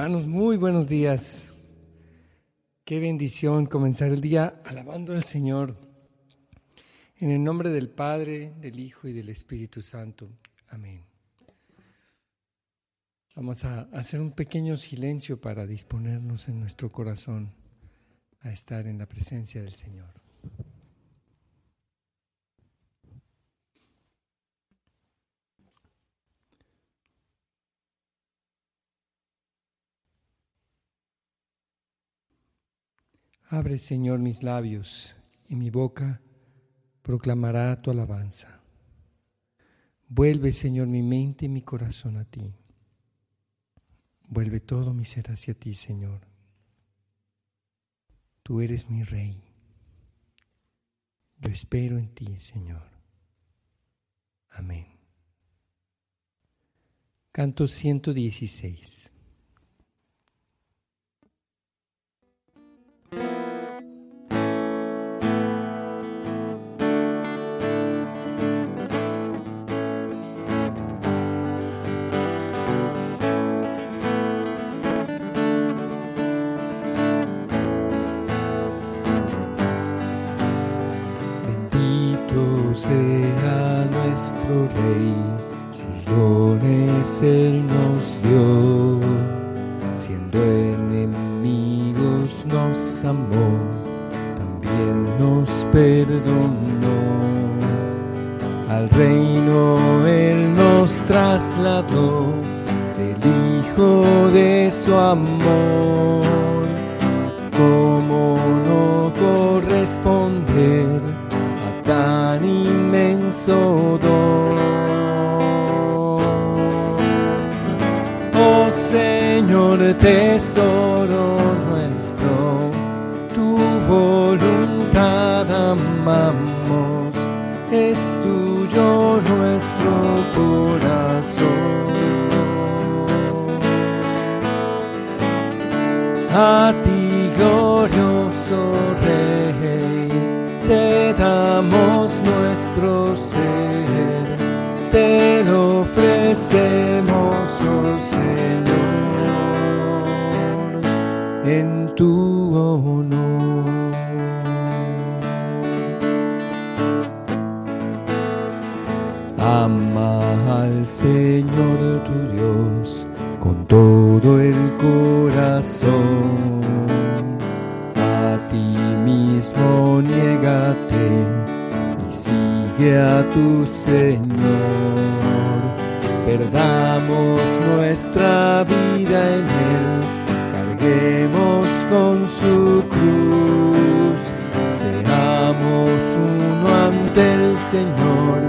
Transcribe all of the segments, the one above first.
Hermanos, muy buenos días. Qué bendición comenzar el día alabando al Señor. En el nombre del Padre, del Hijo y del Espíritu Santo. Amén. Vamos a hacer un pequeño silencio para disponernos en nuestro corazón a estar en la presencia del Señor. Abre, Señor, mis labios y mi boca proclamará tu alabanza. Vuelve, Señor, mi mente y mi corazón a ti. Vuelve todo mi ser hacia ti, Señor. Tú eres mi Rey. Yo espero en ti, Señor. Amén. Canto 116. Nuestro Rey, sus dones Él nos dio, siendo enemigos nos amó, también nos perdonó. Al reino Él nos trasladó, del Hijo de su amor. ¿Cómo no corresponder? tan inmenso don. Señor, tesoro nuestro, tu voluntad amamos, es tuyo nuestro corazón. A ti glorioso Rey te damos nuestro ser, te lo ofrecemos, tu honor. Ama al Señor tu Dios con todo el corazón mismo niégate y sigue a tu Señor. Perdamos nuestra vida en Él, carguemos con su cruz, seamos uno ante el Señor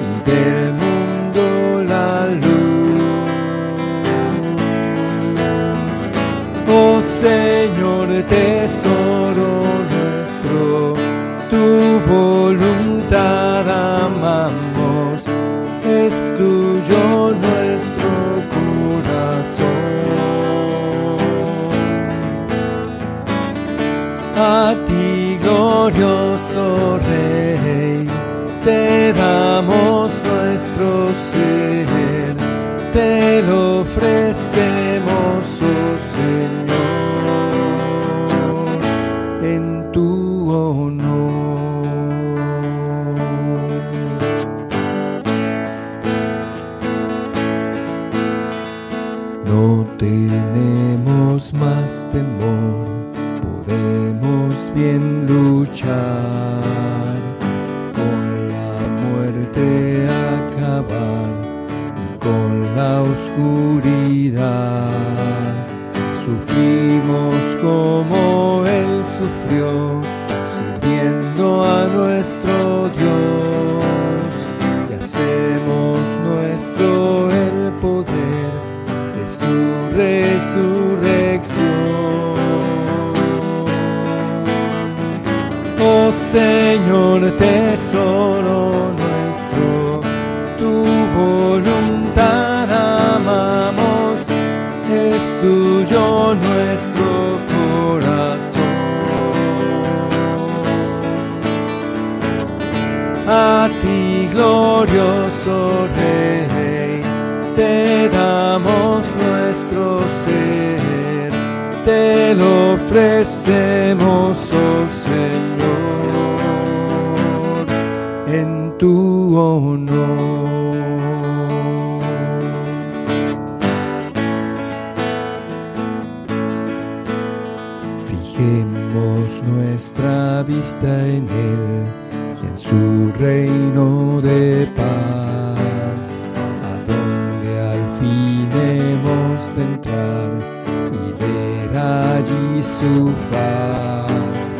y del mundo la luz. Oh Señor, tesoro lo glorioso Rey te damos nuestro ser, te lo ofrecemos, oh Señor, en tu honor. Fijemos nuestra vista en Él su reino de paz, a al fin hemos de entrar y ver allí su faz.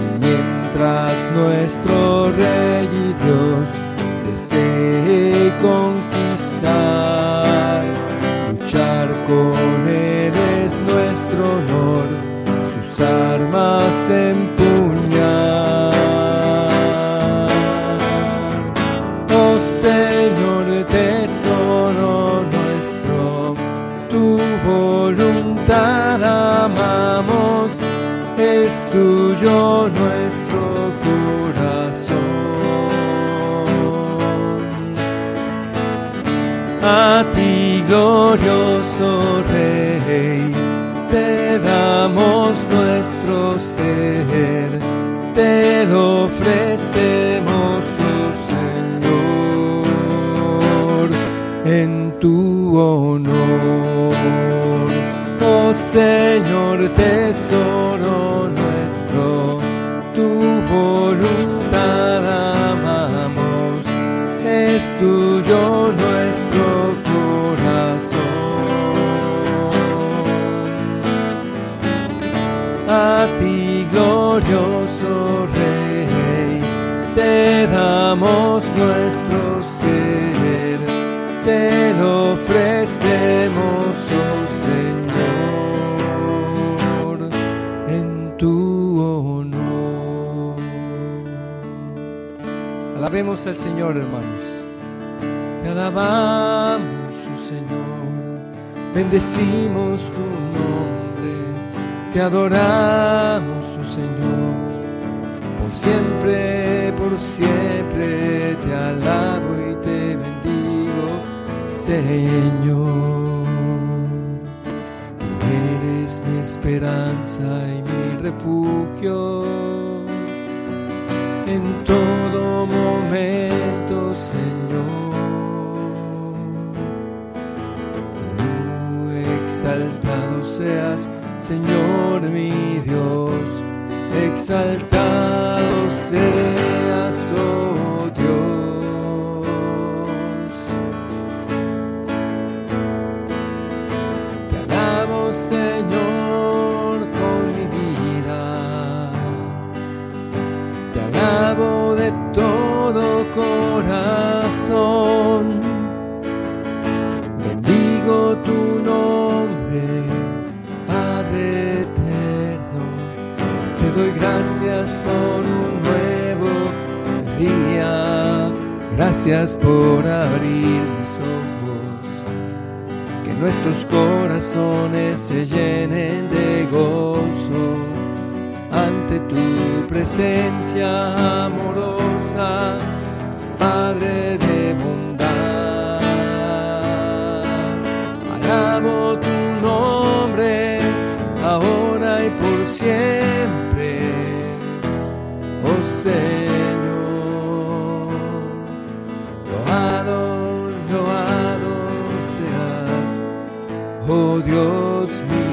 Y mientras nuestro Rey y Dios desee conquistar, luchar con Él es nuestro honor, sus armas empuñar. Nuestro, tu voluntad amamos, es tuyo nuestro corazón. A ti, glorioso Rey, te damos nuestro ser, te lo ofrecemos, honor. Oh Señor, tesoro nuestro, tu voluntad amamos, es tuyo nuestro corazón. A ti, glorioso Rey, te damos nuestro ofrecemos, oh Señor, en tu honor. Alabemos al Señor, hermanos. Te alabamos, oh Señor, bendecimos tu nombre, te adoramos, oh Señor, por siempre, por siempre te alabo y te bendigo, Señor. Tú eres mi esperanza y mi refugio en todo momento, Señor. Tú exaltado seas, Señor mi Dios, exaltado seas, oh corazón. Bendigo tu nombre, Padre eterno. Te doy gracias por un nuevo día. Gracias por abrir mis ojos. Que nuestros corazones se llenen de gozo ante tu presencia amorosa, Padre siempre, oh Señor. Loado, loado seas, oh Dios mío.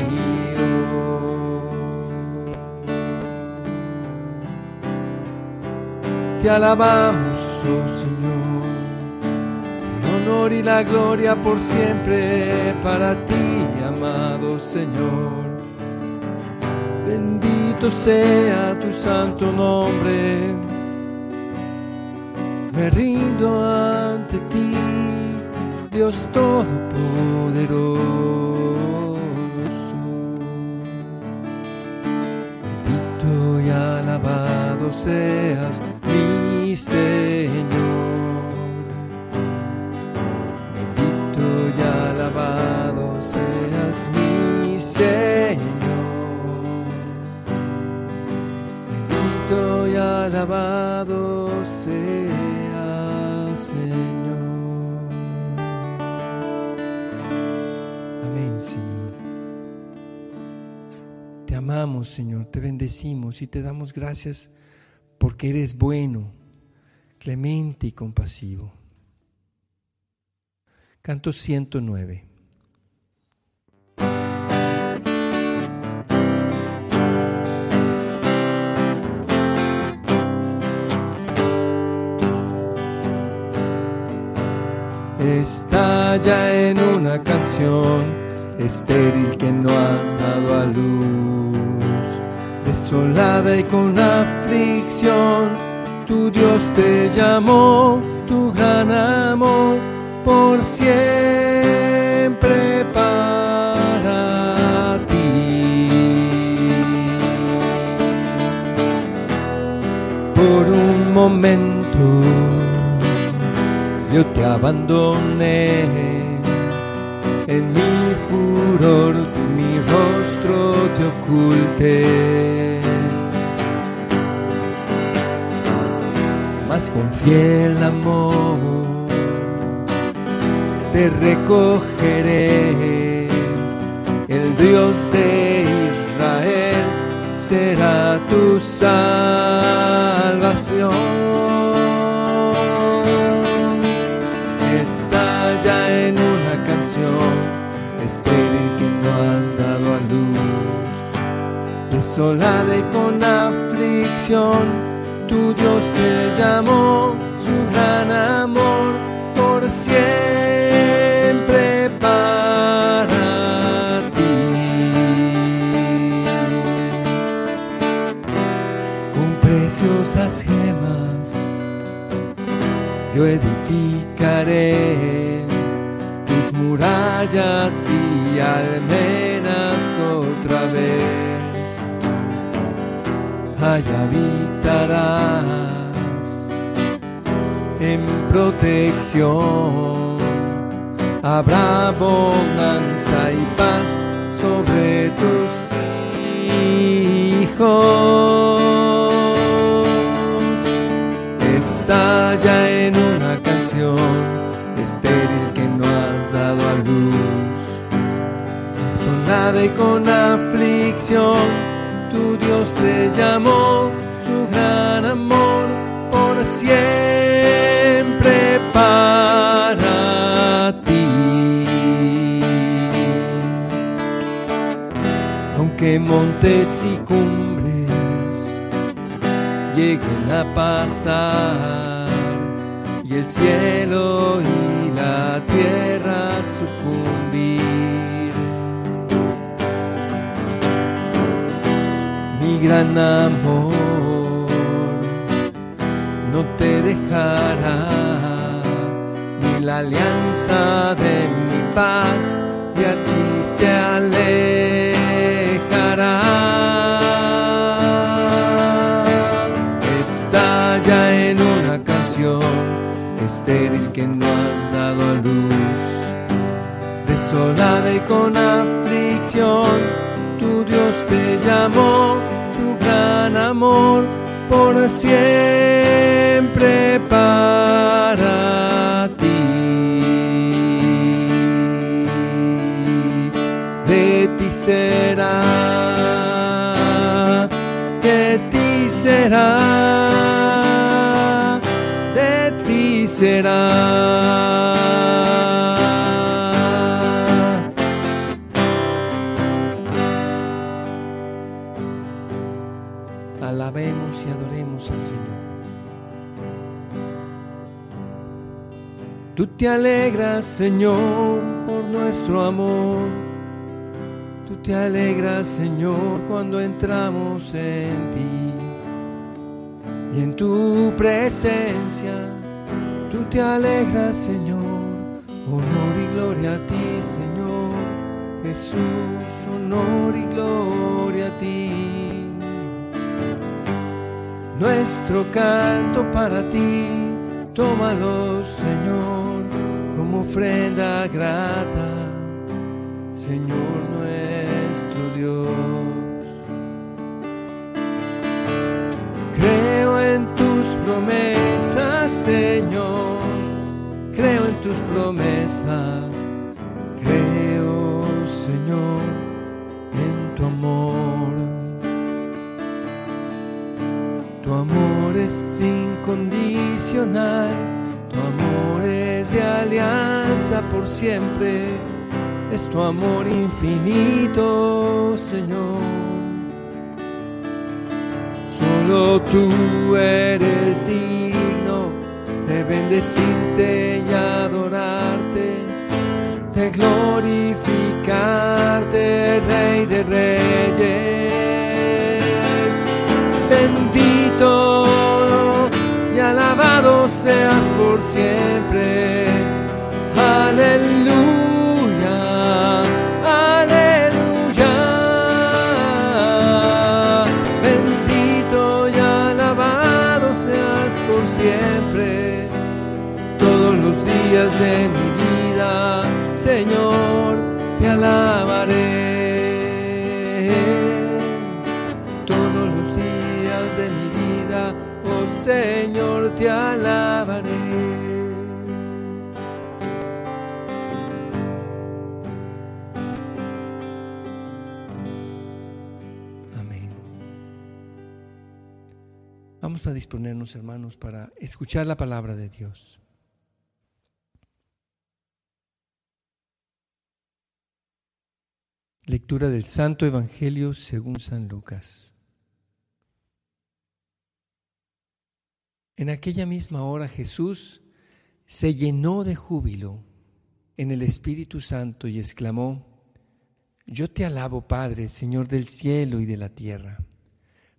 te alabamos, oh Señor. El honor y la gloria por siempre para ti, amado Señor. Bendito sea tu santo nombre. Me rindo ante ti, Dios Todopoderoso. Bendito y alabado seas mi Señor. Bendito y alabado seas mi alabado sea Señor. Amén, Señor. Te amamos, Señor, te bendecimos y te damos gracias porque eres bueno, clemente y compasivo. Canto 109. Estalla en una canción estéril que no has dado a luz, desolada y con aflicción, tu Dios te llamó, tu gran amor por siempre para ti. Por un momento yo te abandoné en mi furor, mi rostro te oculté. Mas con fiel amor te recogeré. El Dios de Israel será tu salvación. Estéril que no has dado a luz. Desolada y con aflicción, tu Dios te llamó, su gran amor por siempre para ti. Con preciosas gemas yo edificaré murallas y almenas otra vez. Allá habitarás en protección. Habrá bonanza y paz sobre tus hijos. Estalla en una canción estéril que no Y con aflicción, tu Dios te llamó, su gran amor por siempre para ti. Aunque montes y cumbres lleguen a pasar y el cielo y la tierra sucumbir. Gran amor no te dejará, ni la alianza de mi paz de a ti se alejará. Estalla en una canción estéril que no has dado a luz, desolada y con aflicción, tu Dios te llamó, tu gran amor por siempre para ti. De ti será, de ti será, de ti será. Te alegras, Señor, por nuestro amor. Tú te alegras, Señor, cuando entramos en ti. Y en tu presencia, tú te alegras, Señor. Honor y gloria a ti, Señor. Jesús, honor y gloria a ti. Nuestro canto para ti, tómalo, Señor, como ofrenda grata, Señor nuestro Dios. Creo en tus promesas, Señor, creo en tus promesas, creo, Señor, en tu amor. Tu amor es incondicional, tu amor de alianza por siempre, es tu amor infinito, Señor. Solo tú eres digno de bendecirte y adorarte, de glorificarte, Rey de Reyes bendito y alabado seas por siempre. Aleluya, aleluya. Bendito y alabado seas por siempre. Todos los días de mi vida, Señor, te alabaré. Señor, te alabaré. Vamos a disponernos, hermanos, para escuchar la palabra de Dios. Lectura del Santo Evangelio según San Lucas. En aquella misma hora Jesús se llenó de júbilo en el Espíritu Santo y exclamó, Yo te alabo, Padre, Señor del cielo y de la tierra,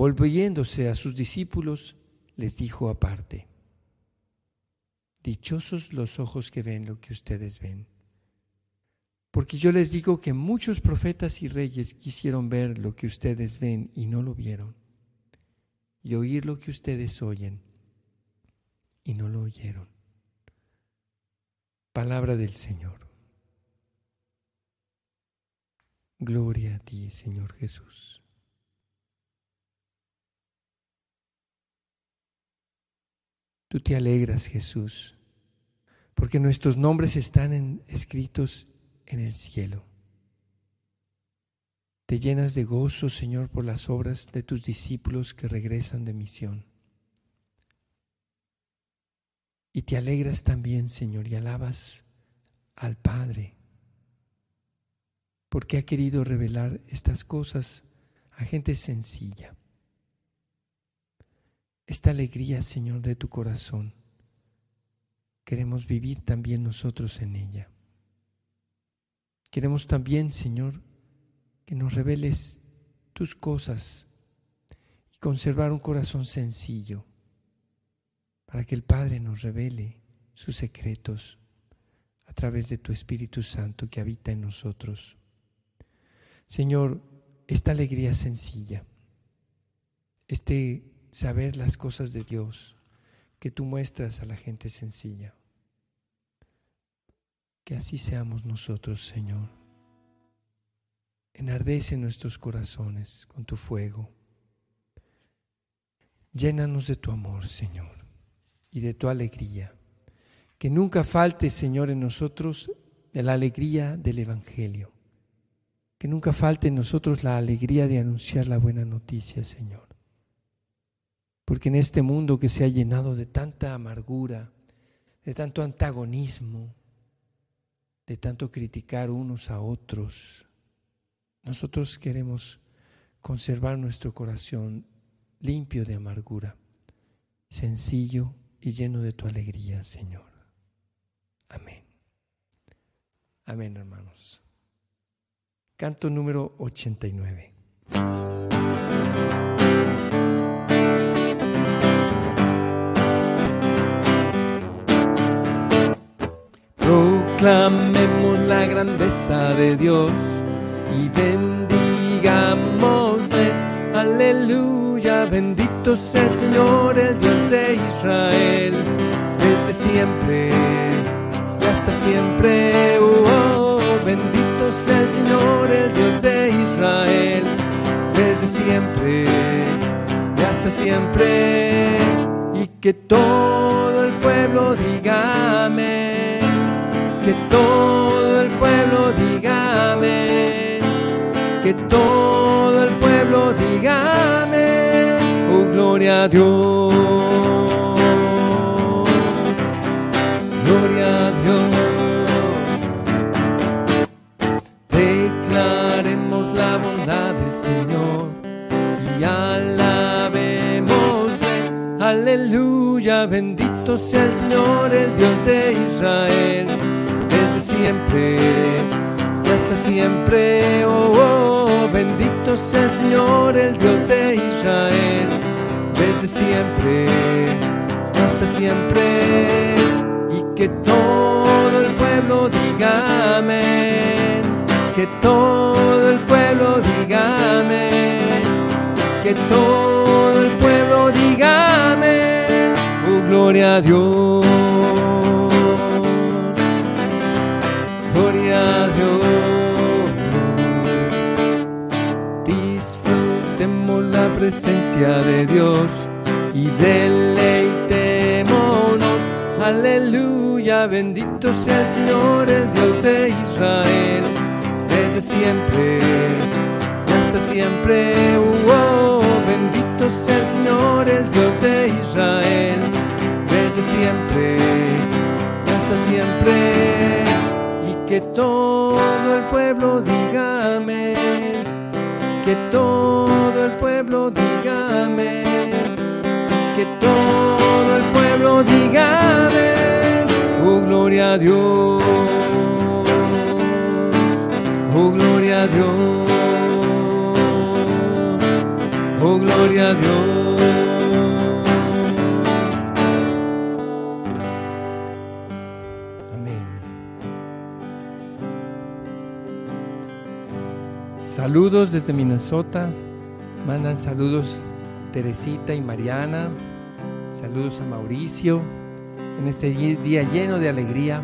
Volviéndose a sus discípulos, les dijo aparte, Dichosos los ojos que ven lo que ustedes ven. Porque yo les digo que muchos profetas y reyes quisieron ver lo que ustedes ven y no lo vieron y oír lo que ustedes oyen y no lo oyeron. Palabra del Señor. Gloria a ti, Señor Jesús. Tú te alegras, Jesús, porque nuestros nombres están escritos en el cielo. Te llenas de gozo, Señor, por las obras de tus discípulos que regresan de misión. Y te alegras también, Señor, y alabas al Padre, porque ha querido revelar estas cosas a gente sencilla. Esta alegría, Señor, de tu corazón, queremos vivir también nosotros en ella. Queremos también, Señor, que nos reveles tus cosas y conservar un corazón sencillo para que el Padre nos revele sus secretos a través de tu Espíritu Santo que habita en nosotros. Señor, esta alegría sencilla, este saber las cosas de Dios que tú muestras a la gente sencilla, que así seamos nosotros, Señor. Enardece nuestros corazones con tu fuego. Llénanos de tu amor, Señor, y de tu alegría. Que nunca falte, Señor, en nosotros la alegría del Evangelio. Que nunca falte en nosotros la alegría de anunciar la buena noticia, Señor. Porque en este mundo que se ha llenado de tanta amargura, de tanto antagonismo, de tanto criticar unos a otros, nosotros queremos conservar nuestro corazón limpio de amargura, sencillo y lleno de tu alegría, Señor. Amén. Amén, hermanos. Canto número 89. Proclamemos la grandeza de Dios y bendigamosle Aleluya, bendito sea el Señor, el Dios de Israel, desde siempre y hasta siempre. Oh, bendito sea el Señor, el Dios de Israel, desde siempre y hasta siempre. Y que todo el pueblo diga amén, que todo el pueblo diga amén, que todo el pueblo diga amén. Oh, gloria a Dios. Gloria a Dios. Declaremos la bondad del Señor y alabémosle. Aleluya, bendito sea el Señor, el Dios de Israel, siempre hasta siempre. Oh, oh, bendito sea el Señor, el Dios de Israel, desde siempre hasta siempre. Y que todo el pueblo diga amén, que todo el pueblo diga amén, que todo el pueblo diga amén. Oh, gloria a Dios. Presencia de Dios y deleitémonos. Aleluya, bendito sea el Señor, el Dios de Israel, desde siempre y hasta siempre. Oh, oh, bendito sea el Señor, el Dios de Israel, desde siempre y hasta siempre. Y que todo el pueblo diga amén, que todo amén, que todo el pueblo diga amén. Oh, gloria a Dios, oh, gloria a Dios, oh, gloria a Dios. Saludos desde Minnesota. Mandan saludos Teresita y Mariana. Saludos a Mauricio en este día lleno de alegría.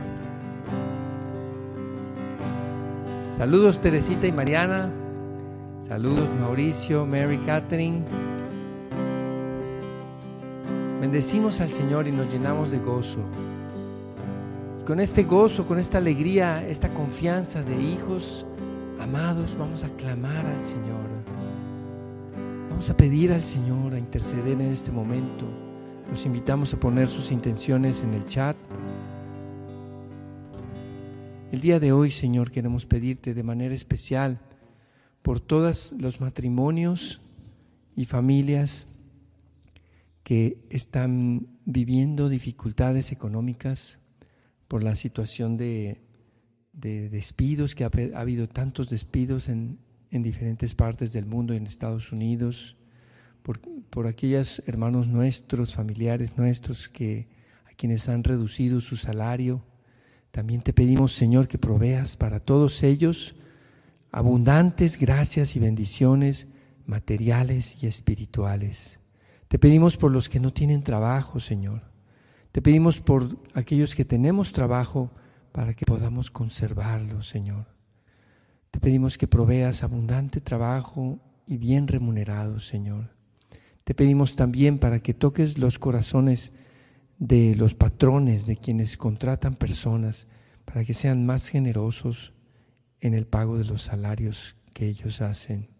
Saludos Teresita y Mariana. Saludos Mauricio, Mary Catherine. Bendecimos al Señor y nos llenamos de gozo. Con este gozo, con esta alegría, esta confianza de hijos amados, vamos a clamar al Señor. Vamos a pedir al Señor a interceder en este momento. Los invitamos a poner sus intenciones en el chat. El día de hoy, Señor, queremos pedirte de manera especial por todos los matrimonios y familias que están viviendo dificultades económicas por la situación de, de despidos, que ha, ha habido tantos despidos en, en diferentes partes del mundo, en Estados Unidos, por, por aquellos hermanos nuestros, familiares nuestros, que a quienes han reducido su salario. También te pedimos, Señor, que proveas para todos ellos abundantes gracias y bendiciones materiales y espirituales. Te pedimos por los que no tienen trabajo, Señor. Te pedimos por aquellos que tenemos trabajo para que podamos conservarlo, Señor. Te pedimos que proveas abundante trabajo y bien remunerado, Señor. Te pedimos también para que toques los corazones de los patrones, de quienes contratan personas, para que sean más generosos en el pago de los salarios que ellos hacen.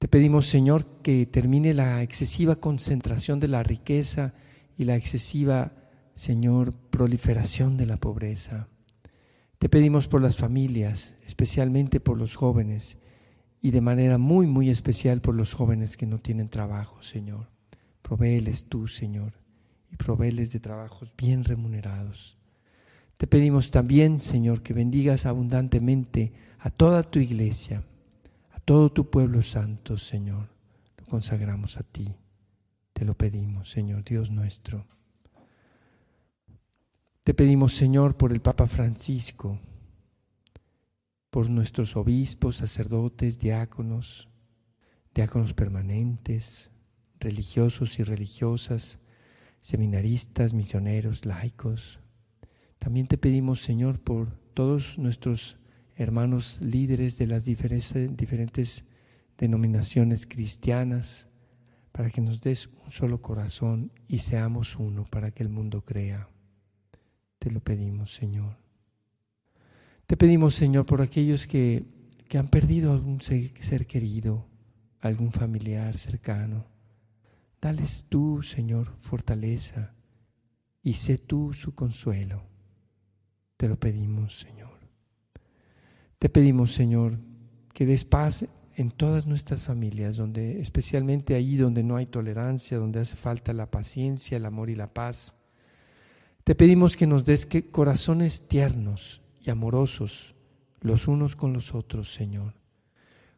Te pedimos, Señor, que termine la excesiva concentración de la riqueza y la excesiva, Señor, proliferación de la pobreza. Te pedimos por las familias, especialmente por los jóvenes y de manera muy, muy especial por los jóvenes que no tienen trabajo, Señor. Provéeles tú, Señor, y provéeles de trabajos bien remunerados. Te pedimos también, Señor, que bendigas abundantemente a toda tu iglesia, a todo tu pueblo santo, Señor. Lo consagramos a ti. Te lo pedimos, Señor, Dios nuestro. Te pedimos, Señor, por el Papa Francisco, por nuestros obispos, sacerdotes, diáconos, diáconos permanentes, religiosos y religiosas, seminaristas, misioneros, laicos. También te pedimos, Señor, por todos nuestros hermanos líderes de las diferentes denominaciones cristianas, para que nos des un solo corazón y seamos uno para que el mundo crea. Te lo pedimos, Señor. Te pedimos, Señor, por aquellos que, que han perdido algún ser querido, algún familiar cercano. Dales tú, Señor, fortaleza y sé tú su consuelo. Te lo pedimos, Señor. Te pedimos, Señor, que des paz en todas nuestras familias, donde especialmente ahí donde no hay tolerancia, donde hace falta la paciencia, el amor y la paz. Te pedimos que nos des corazones tiernos y amorosos los unos con los otros, Señor.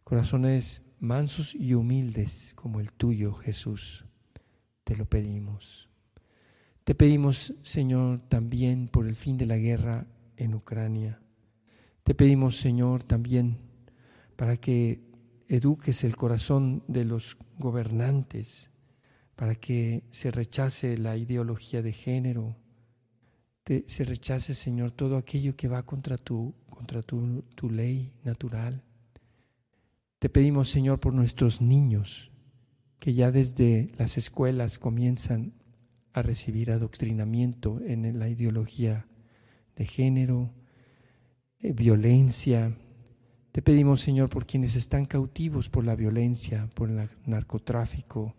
Corazones mansos y humildes como el tuyo, Jesús. Te lo pedimos. Te pedimos, Señor, también por el fin de la guerra en Ucrania. Te pedimos, Señor, también para que eduques el corazón de los gobernantes, para que se rechace la ideología de género, se rechace, Señor, todo aquello que va contra tu, contra tu, tu ley natural. Te pedimos, Señor, por nuestros niños, que ya desde las escuelas comienzan a recibir adoctrinamiento en la ideología de género, eh, violencia, te pedimos, Señor, por quienes están cautivos por la violencia, por el narcotráfico,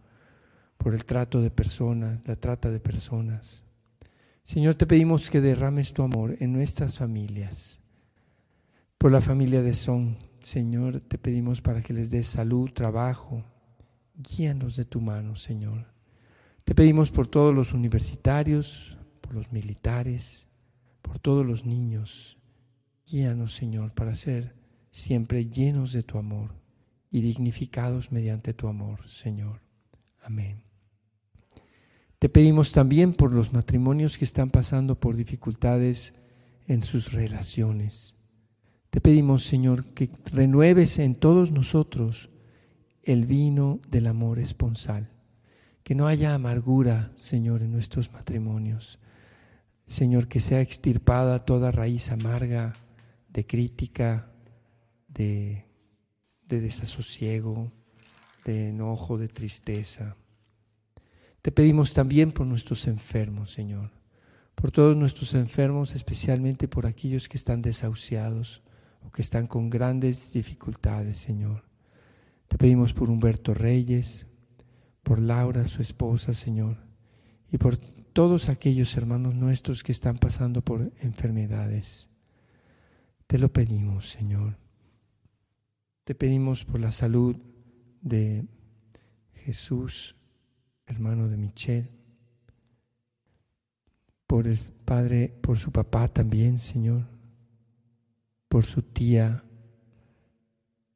por el trato de personas, la trata de personas. Señor, te pedimos que derrames tu amor en nuestras familias. Por la familia de Son, Señor, te pedimos para que les des salud, trabajo. Guíanos de tu mano, Señor. Te pedimos por todos los universitarios, por los militares, por todos los niños. Guíanos, Señor, para ser siempre llenos de tu amor y dignificados mediante tu amor, Señor. Amén. Te pedimos también por los matrimonios que están pasando por dificultades en sus relaciones. Te pedimos, Señor, que renueves en todos nosotros el vino del amor esponsal. Que no haya amargura, Señor, en nuestros matrimonios. Señor, que sea extirpada toda raíz amarga de crítica, de, desasosiego, de enojo, de tristeza. Te pedimos también por nuestros enfermos, Señor, por todos nuestros enfermos, especialmente por aquellos que están desahuciados o que están con grandes dificultades, Señor. Te pedimos por Humberto Reyes, por Laura, su esposa, Señor, y por todos aquellos hermanos nuestros que están pasando por enfermedades. Te lo pedimos, Señor. Te pedimos por la salud de Jesús, hermano de Michelle, por el padre, por su papá también, Señor, por su tía,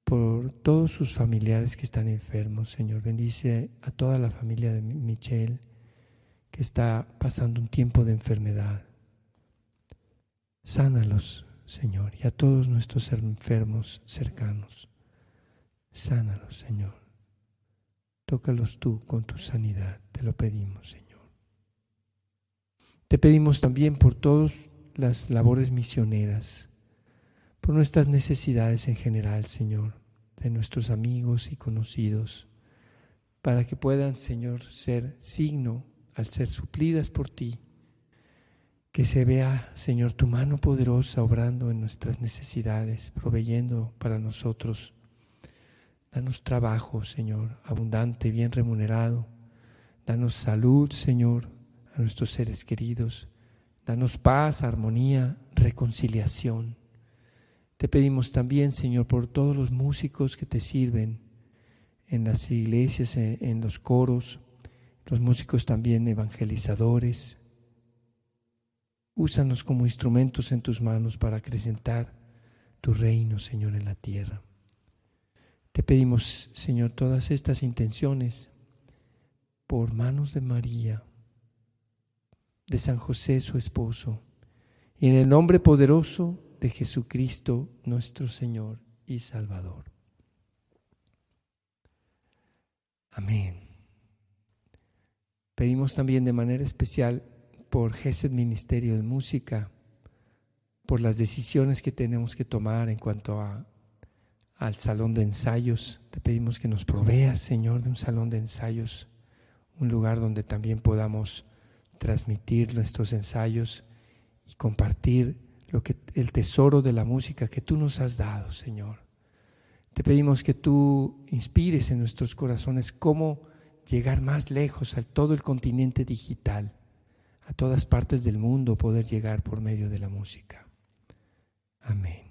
por todos sus familiares que están enfermos, Señor. Bendice a toda la familia de Michelle que está pasando un tiempo de enfermedad. Sánalos, Señor, y a todos nuestros enfermos cercanos. Sánalos, Señor. Tócalos tú con tu sanidad, te lo pedimos, Señor. Te pedimos también por todas las labores misioneras, por nuestras necesidades en general, Señor, de nuestros amigos y conocidos, para que puedan, Señor, ser signo al ser suplidas por ti. Que se vea, Señor, tu mano poderosa obrando en nuestras necesidades, proveyendo para nosotros Danos trabajo, Señor, abundante, bien remunerado. Danos salud, Señor, a nuestros seres queridos. Danos paz, armonía, reconciliación. Te pedimos también, Señor, por todos los músicos que te sirven en las iglesias, en los coros, los músicos también evangelizadores. Úsanos como instrumentos en tus manos para acrecentar tu reino, Señor, en la tierra. Te pedimos, Señor, todas estas intenciones por manos de María, de San José, su esposo, y en el nombre poderoso de Jesucristo, nuestro Señor y Salvador. Amén. Pedimos también de manera especial por GESED Ministerio de Música, por las decisiones que tenemos que tomar en cuanto a, al salón de ensayos. Te pedimos que nos proveas, Señor, de un salón de ensayos, un lugar donde también podamos transmitir nuestros ensayos y compartir lo que el tesoro de la música que tú nos has dado, Señor. Te pedimos que tú inspires en nuestros corazones cómo llegar más lejos a todo el continente digital, a todas partes del mundo poder llegar por medio de la música. Amén.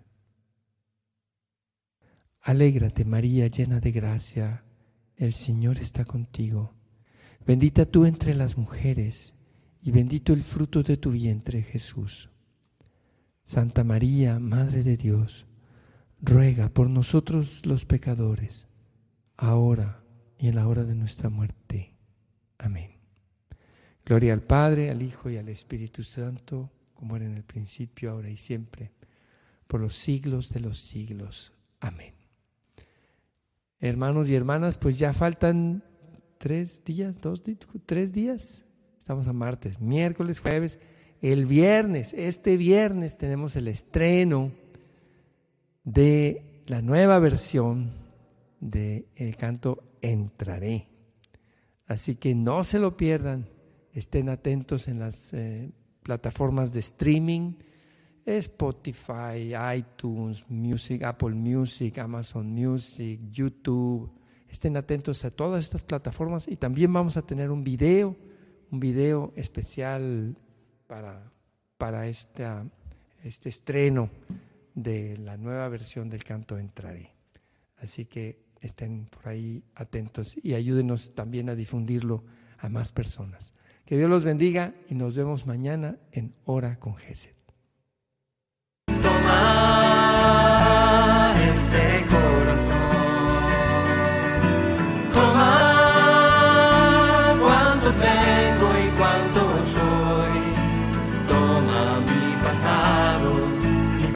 Alégrate María, llena de gracia, el Señor está contigo. Bendita tú entre las mujeres y bendito el fruto de tu vientre, Jesús. Santa María, Madre de Dios, ruega por nosotros los pecadores ahora y en la hora de nuestra muerte. Amén. Gloria al Padre, al Hijo y al Espíritu Santo, como era en el principio, ahora y siempre, por los siglos de los siglos. Amén. Hermanos y hermanas, pues ya faltan tres días, dos, tres días. Estamos a martes, miércoles, jueves. El viernes, este viernes tenemos el estreno de la nueva versión del el canto Entraré. Así que no se lo pierdan, estén atentos en las eh, plataformas de streaming, Spotify, iTunes, Music, Apple Music, Amazon Music, YouTube. Estén atentos a todas estas plataformas y también vamos a tener un video, un video especial para, para este estreno de la nueva versión del canto Entraré. Así que estén por ahí atentos y ayúdenos también a difundirlo a más personas. Que Dios los bendiga y nos vemos mañana en Hora con Gesed. stay.